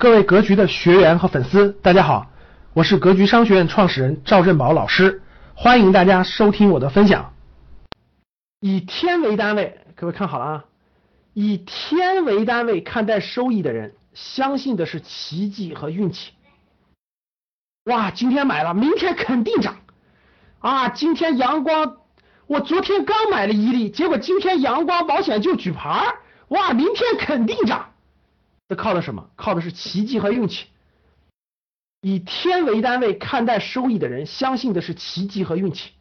各位格局的学员和粉丝，大家好，我是格局商学院创始人赵振宝老师，欢迎大家收听我的分享。以天为单位，各位看好了啊，以天为单位看待收益的人，相信的是奇迹和运气。哇，今天买了，明天肯定涨啊！今天阳光，我昨天刚买了一粒，结果今天阳光保险就举牌儿，哇，明天肯定涨。这靠的什么？靠的是奇迹和运气。以天为单位看待收益的人，相信的是奇迹和运气。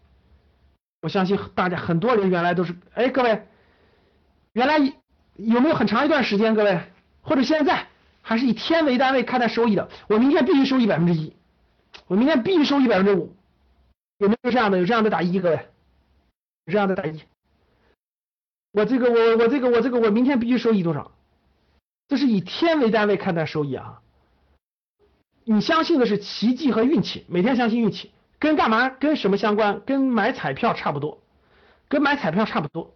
我相信大家很多人原来都是，哎，各位，原来有没有很长一段时间，各位或者现在还是以天为单位看待收益的？我明天必须收益百分之一，我明天必须收益百分之五，有没有这样的？有这样的打一，各位，有这样的打一。我这个我我这个我这个我明天必须收益多少？这是以天为单位看待收益啊！你相信的是奇迹和运气，每天相信运气，跟干嘛？跟什么相关？跟买彩票差不多，跟买彩票差不多。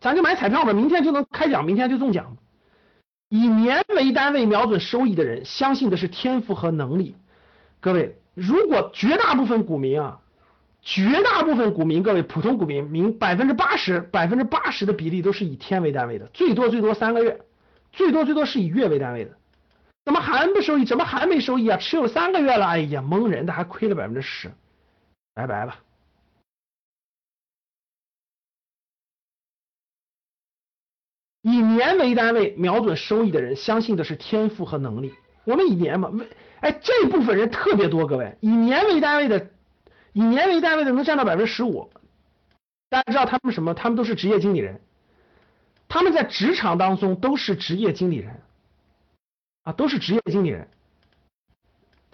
咱就买彩票吧，明天就能开奖，明天就中奖。以年为单位瞄准收益的人，相信的是天赋和能力。各位，如果绝大部分股民啊，绝大部分股民，各位普通股民，明百分之八十，百分之八十的比例都是以天为单位的，最多最多三个月，最多最多是以月为单位的。怎么还不收益？怎么还没收益啊？持有三个月了，哎呀，蒙人的，还亏了百分之十，拜拜吧。以年为单位瞄准收益的人，相信的是天赋和能力。我们以年嘛，哎这部分人特别多，各位以年为单位的。以年为单位的能占到百分之十五，大家知道他们什么？他们都是职业经理人，他们在职场当中都是职业经理人，啊，都是职业经理人，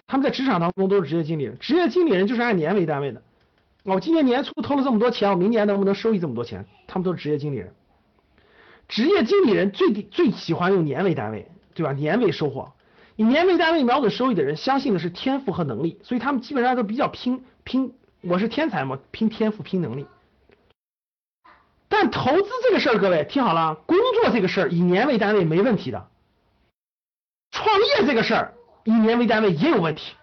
他们在职场当中都是职业经理人。职业经理人就是按年为单位的，我今年年初投了这么多钱，我明年能不能收益这么多钱？他们都是职业经理人。职业经理人最最喜欢用年为单位，对吧？年为收获。以年为单位瞄准收益的人，相信的是天赋和能力，所以他们基本上都比较拼拼。我是天才嘛，拼天赋，拼能力。但投资这个事儿，各位听好了，工作这个事儿以年为单位没问题的。创业这个事儿以年为单位也有问题。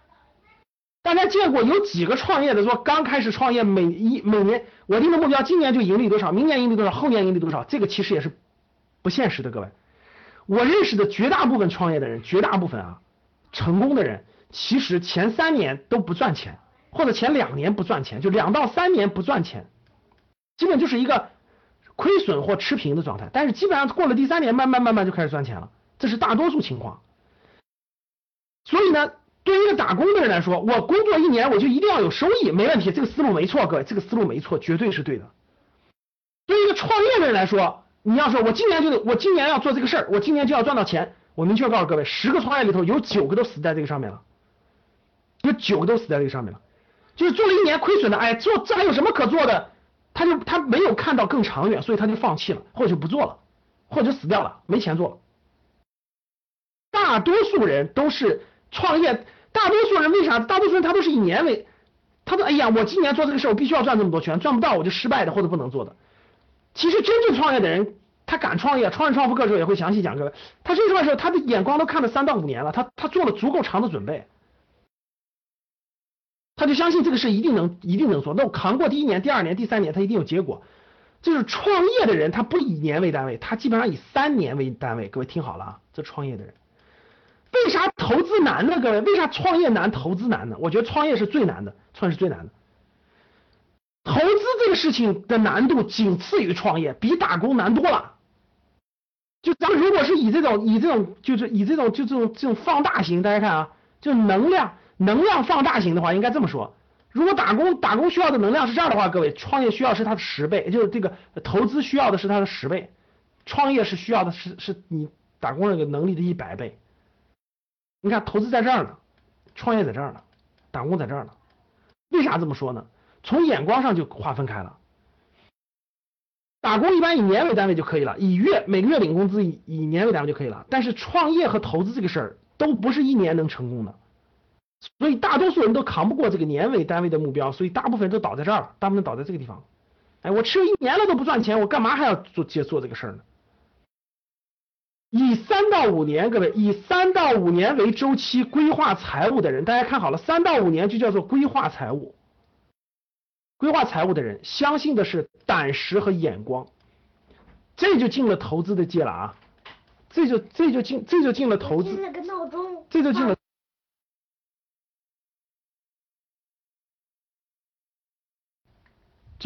大家见过有几个创业的说刚开始创业，每一每年我定的目标，今年就盈利多少，明年盈利多少，后年盈利多少，这个其实也是不现实的，各位。我认识的绝大部分创业的人，绝大部分啊，成功的人，其实前三年都不赚钱，或者前两年不赚钱，就两到三年不赚钱，基本就是一个亏损或持平的状态。但是基本上过了第三年，慢慢慢慢就开始赚钱了，这是大多数情况。所以呢，对于一个打工的人来说，我工作一年我就一定要有收益，没问题，这个思路没错，各位，这个思路没错，绝对是对的。对于一个创业的人来说，你要说，我今年就得，我今年要做这个事儿，我今年就要赚到钱。我明确告诉各位，十个创业里头有九个都死在这个上面了，有九个都死在这个上面了。就是做了一年亏损的，哎，做这还有什么可做的？他就他没有看到更长远，所以他就放弃了，或者就不做了，或者死掉了，没钱做了。大多数人都是创业，大多数人为啥？大多数人他都是以年为，他说，哎呀，我今年做这个事儿，我必须要赚这么多钱，赚不到我就失败的或者不能做的。其实真正创业的人，他敢创业，创业创富课的时候也会详细讲各位。他真正的时候，他的眼光都看了三到五年了，他他做了足够长的准备，他就相信这个事一定能一定能做。那我扛过第一年、第二年、第三年，他一定有结果。就是创业的人，他不以年为单位，他基本上以三年为单位。各位听好了啊，这创业的人，为啥投资难呢？各位，为啥创业难，投资难呢？我觉得创业是最难的，创业是最难的。投资这个事情的难度仅次于创业，比打工难多了。就咱们如果是以这种以这种就是以这种就这种这种放大型，大家看啊，就能量能量放大型的话，应该这么说：如果打工打工需要的能量是这样的话，各位创业需要是它的十倍，就是这个投资需要的是它的十倍，创业是需要的是是你打工那个能力的一百倍。你看投资在这儿呢，创业在这儿呢，打工在这儿呢，为啥这么说呢？从眼光上就划分开了，打工一般以年为单位就可以了，以月每个月领工资以以年为单位就可以了。但是创业和投资这个事儿都不是一年能成功的，所以大多数人都扛不过这个年为单位的目标，所以大部分人都倒在这儿了，大部分倒在这个地方。哎，我吃了一年了都不赚钱，我干嘛还要做接做这个事儿呢？以三到五年，各位以三到五年为周期规划财务的人，大家看好了，三到五年就叫做规划财务。规划财务的人，相信的是胆识和眼光，这就进了投资的界了啊！这就这就进这就进了投资，这就进了，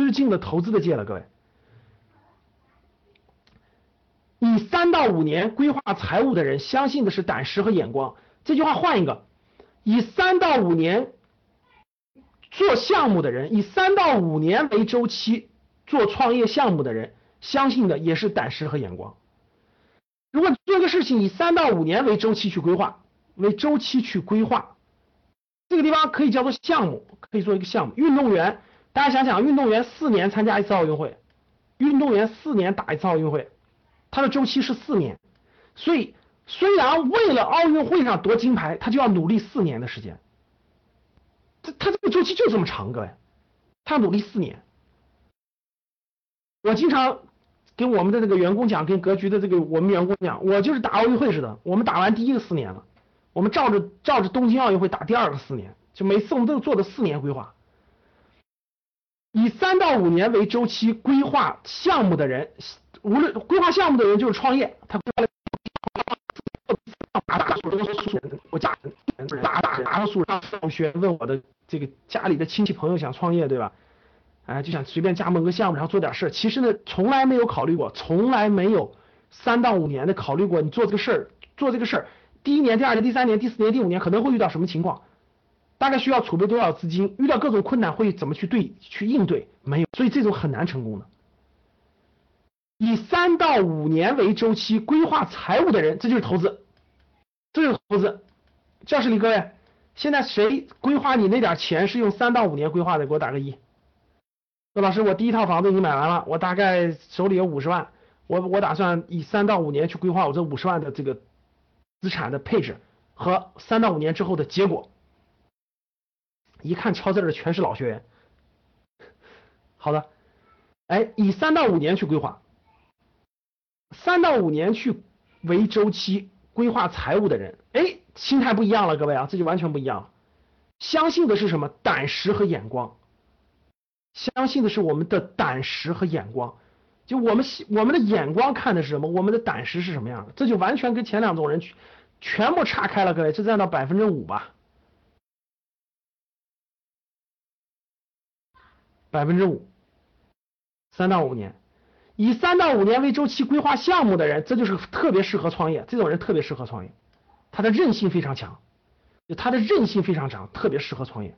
这就进了投资的界了，各位。以三到五年规划财务的人，相信的是胆识和眼光。这句话换一个，以三到五年做项目的人，以三到五年为周期做创业项目的人，相信的也是胆识和眼光。如果做个事情以三到五年为周期去规划，为周期去规划，这个地方可以叫做项目，可以做一个项目。运动员，大家想想，运动员四年参加一次奥运会，运动员四年打一次奥运会。他的周期是四年，所以虽然为了奥运会上夺金牌，他就要努力四年的时间。他他这个周期就这么长，各位，他努力四年。我经常跟我们的这个员工讲，跟格局的这个我们员工讲，我就是打奥运会似的，我们打完第一个四年了，我们照着照着东京奥运会打第二个四年，就每次我们都做的四年规划。以三到五年为周期规划项目的人。无论规划项目的人就是创业，他规划了大大数人，我家大大大数上上学问我的这个家里的亲戚朋友想创业对吧？哎，就想随便加盟个项目，然后做点事其实呢，从来没有考虑过，从来没有三到五年的考虑过，你做这个事儿，做这个事儿，第一年、第二年、第三年、第四年、第五年可能会遇到什么情况？大概需要储备多少资金？遇到各种困难会怎么去对去应对？没有，所以这种很难成功的。以三到五年为周期规划财务的人，这就是投资，这就是投资。教室里各位，现在谁规划你那点钱是用三到五年规划的？给我打个一。说老师，我第一套房子已经买完了，我大概手里有五十万，我我打算以三到五年去规划我这五十万的这个资产的配置和三到五年之后的结果。一看敲字的全是老学员。好的，哎，以三到五年去规划。三到五年去为周期规划财务的人，哎，心态不一样了，各位啊，这就完全不一样了。相信的是什么？胆识和眼光。相信的是我们的胆识和眼光。就我们我们的眼光看的是什么？我们的胆识是什么样的？这就完全跟前两种人全全部岔开了，各位，这占到百分之五吧。百分之五，三到五年。以三到五年为周期规划项目的人，这就是特别适合创业。这种人特别适合创业，他的韧性非常强，他的韧性非常强，特别适合创业。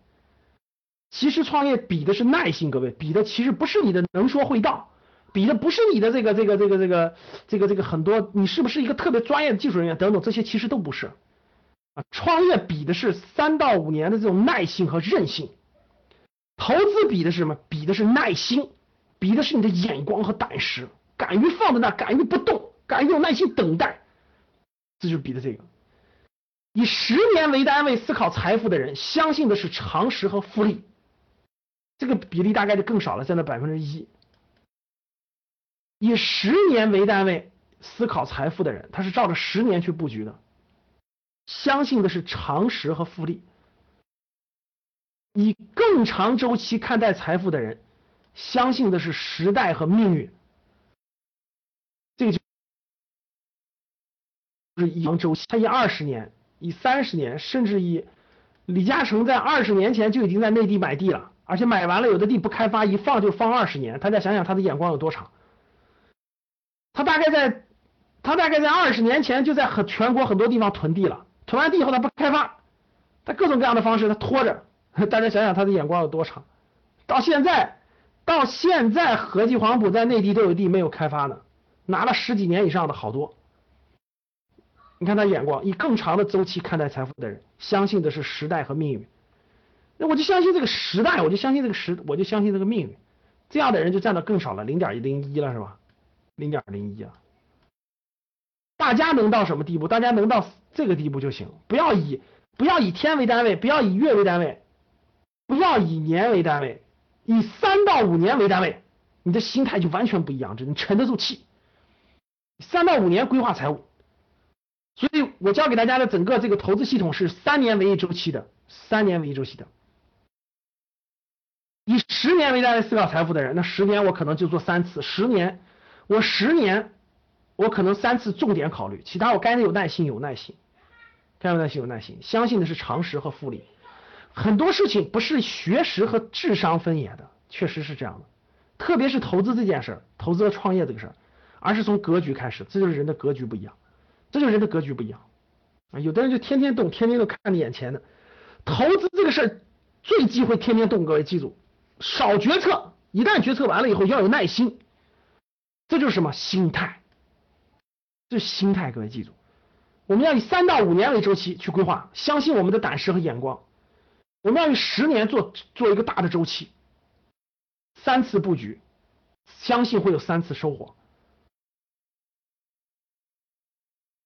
其实创业比的是耐心，各位，比的其实不是你的能说会道，比的不是你的这个这个这个这个这个这个很多，你是不是一个特别专业的技术人员等等，这些其实都不是啊。创业比的是三到五年的这种耐性和韧性，投资比的是什么？比的是耐心。比的是你的眼光和胆识，敢于放在那，敢于不动，敢于有耐心等待，这就是比的这个。以十年为单位思考财富的人，相信的是常识和复利，这个比例大概就更少了，占到百分之一。以十年为单位思考财富的人，他是照着十年去布局的，相信的是常识和复利。以更长周期看待财富的人。相信的是时代和命运，这个就是以长周期，他以二十年、以三十年，甚至以李嘉诚在二十年前就已经在内地买地了，而且买完了有的地不开发，一放就放二十年。大家想想他的眼光有多长？他大概在，他大概在二十年前就在很全国很多地方囤地了，囤完地以后他不开发，他各种各样的方式他拖着。大家想想他的眼光有多长？到现在。到现在，合计黄埔在内地都有地没有开发呢，拿了十几年以上的好多。你看他眼光，以更长的周期看待财富的人，相信的是时代和命运。那我就相信这个时代，我就相信这个时，我就相信这个命运。这样的人就占的更少了，零点零一了，是吧？零点零一啊。大家能到什么地步？大家能到这个地步就行，不要以不要以天为单位，不要以月为单位，不要以年为单位。以三到五年为单位，你的心态就完全不一样，就你沉得住气。三到五年规划财务，所以我教给大家的整个这个投资系统是三年为一周期的，三年为一周期的。以十年为单位思考财富的人，那十年我可能就做三次，十年我十年我可能三次重点考虑，其他我该有耐心有耐心，该有耐心有耐心，相信的是常识和复利。很多事情不是学识和智商分野的，确实是这样的。特别是投资这件事儿，投资和创业这个事儿，而是从格局开始，这就是人的格局不一样，这就是人的格局不一样啊。有的人就天天动，天天都看着眼前的，投资这个事儿最忌讳天天动，各位记住。少决策，一旦决策完了以后要有耐心，这就是什么心态？这是心态，各位记住，我们要以三到五年为周期去规划，相信我们的胆识和眼光。我们要用十年做做一个大的周期，三次布局，相信会有三次收获。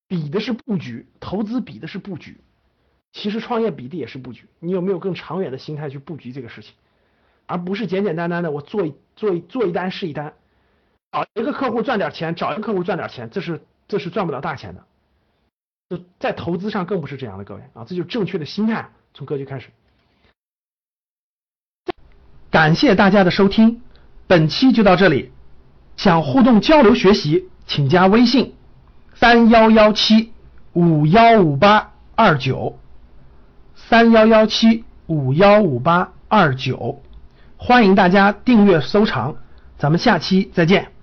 比的是布局，投资比的是布局，其实创业比的也是布局。你有没有更长远的心态去布局这个事情？而不是简简单单的我做一做一做一单是一单，找一个客户赚点钱，找一个客户赚点钱，这是这是赚不了大钱的。就在投资上更不是这样的，各位啊，这就是正确的心态，从格局开始。感谢大家的收听，本期就到这里。想互动交流学习，请加微信三幺幺七五幺五八二九三幺幺七五幺五八二九。欢迎大家订阅收藏，咱们下期再见。